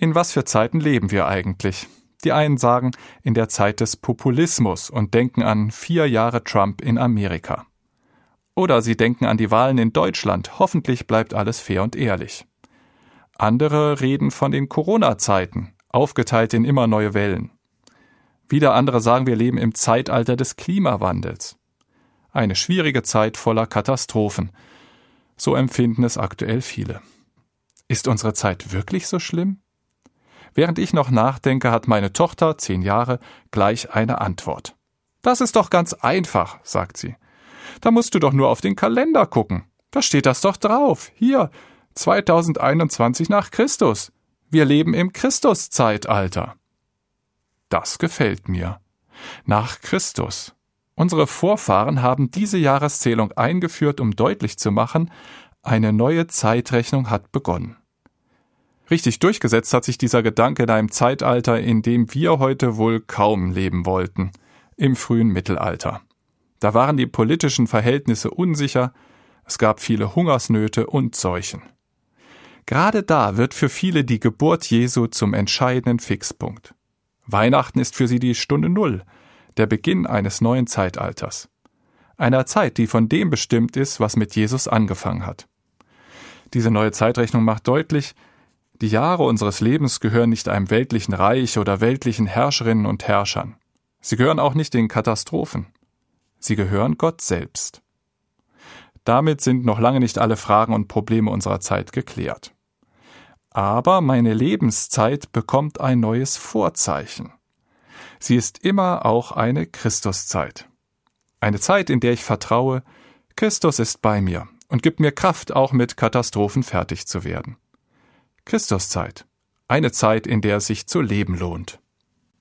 In was für Zeiten leben wir eigentlich? Die einen sagen in der Zeit des Populismus und denken an vier Jahre Trump in Amerika. Oder sie denken an die Wahlen in Deutschland, hoffentlich bleibt alles fair und ehrlich. Andere reden von den Corona-Zeiten, aufgeteilt in immer neue Wellen. Wieder andere sagen, wir leben im Zeitalter des Klimawandels. Eine schwierige Zeit voller Katastrophen. So empfinden es aktuell viele. Ist unsere Zeit wirklich so schlimm? Während ich noch nachdenke, hat meine Tochter, zehn Jahre, gleich eine Antwort. Das ist doch ganz einfach, sagt sie. Da musst du doch nur auf den Kalender gucken. Da steht das doch drauf. Hier, 2021 nach Christus. Wir leben im Christuszeitalter. Das gefällt mir. Nach Christus. Unsere Vorfahren haben diese Jahreszählung eingeführt, um deutlich zu machen, eine neue Zeitrechnung hat begonnen. Richtig durchgesetzt hat sich dieser Gedanke in einem Zeitalter, in dem wir heute wohl kaum leben wollten, im frühen Mittelalter. Da waren die politischen Verhältnisse unsicher, es gab viele Hungersnöte und Seuchen. Gerade da wird für viele die Geburt Jesu zum entscheidenden Fixpunkt. Weihnachten ist für sie die Stunde Null, der Beginn eines neuen Zeitalters. Einer Zeit, die von dem bestimmt ist, was mit Jesus angefangen hat. Diese neue Zeitrechnung macht deutlich, die Jahre unseres Lebens gehören nicht einem weltlichen Reich oder weltlichen Herrscherinnen und Herrschern. Sie gehören auch nicht den Katastrophen. Sie gehören Gott selbst. Damit sind noch lange nicht alle Fragen und Probleme unserer Zeit geklärt. Aber meine Lebenszeit bekommt ein neues Vorzeichen. Sie ist immer auch eine Christuszeit. Eine Zeit, in der ich vertraue, Christus ist bei mir und gibt mir Kraft, auch mit Katastrophen fertig zu werden. Christuszeit. Eine Zeit, in der es sich zu leben lohnt.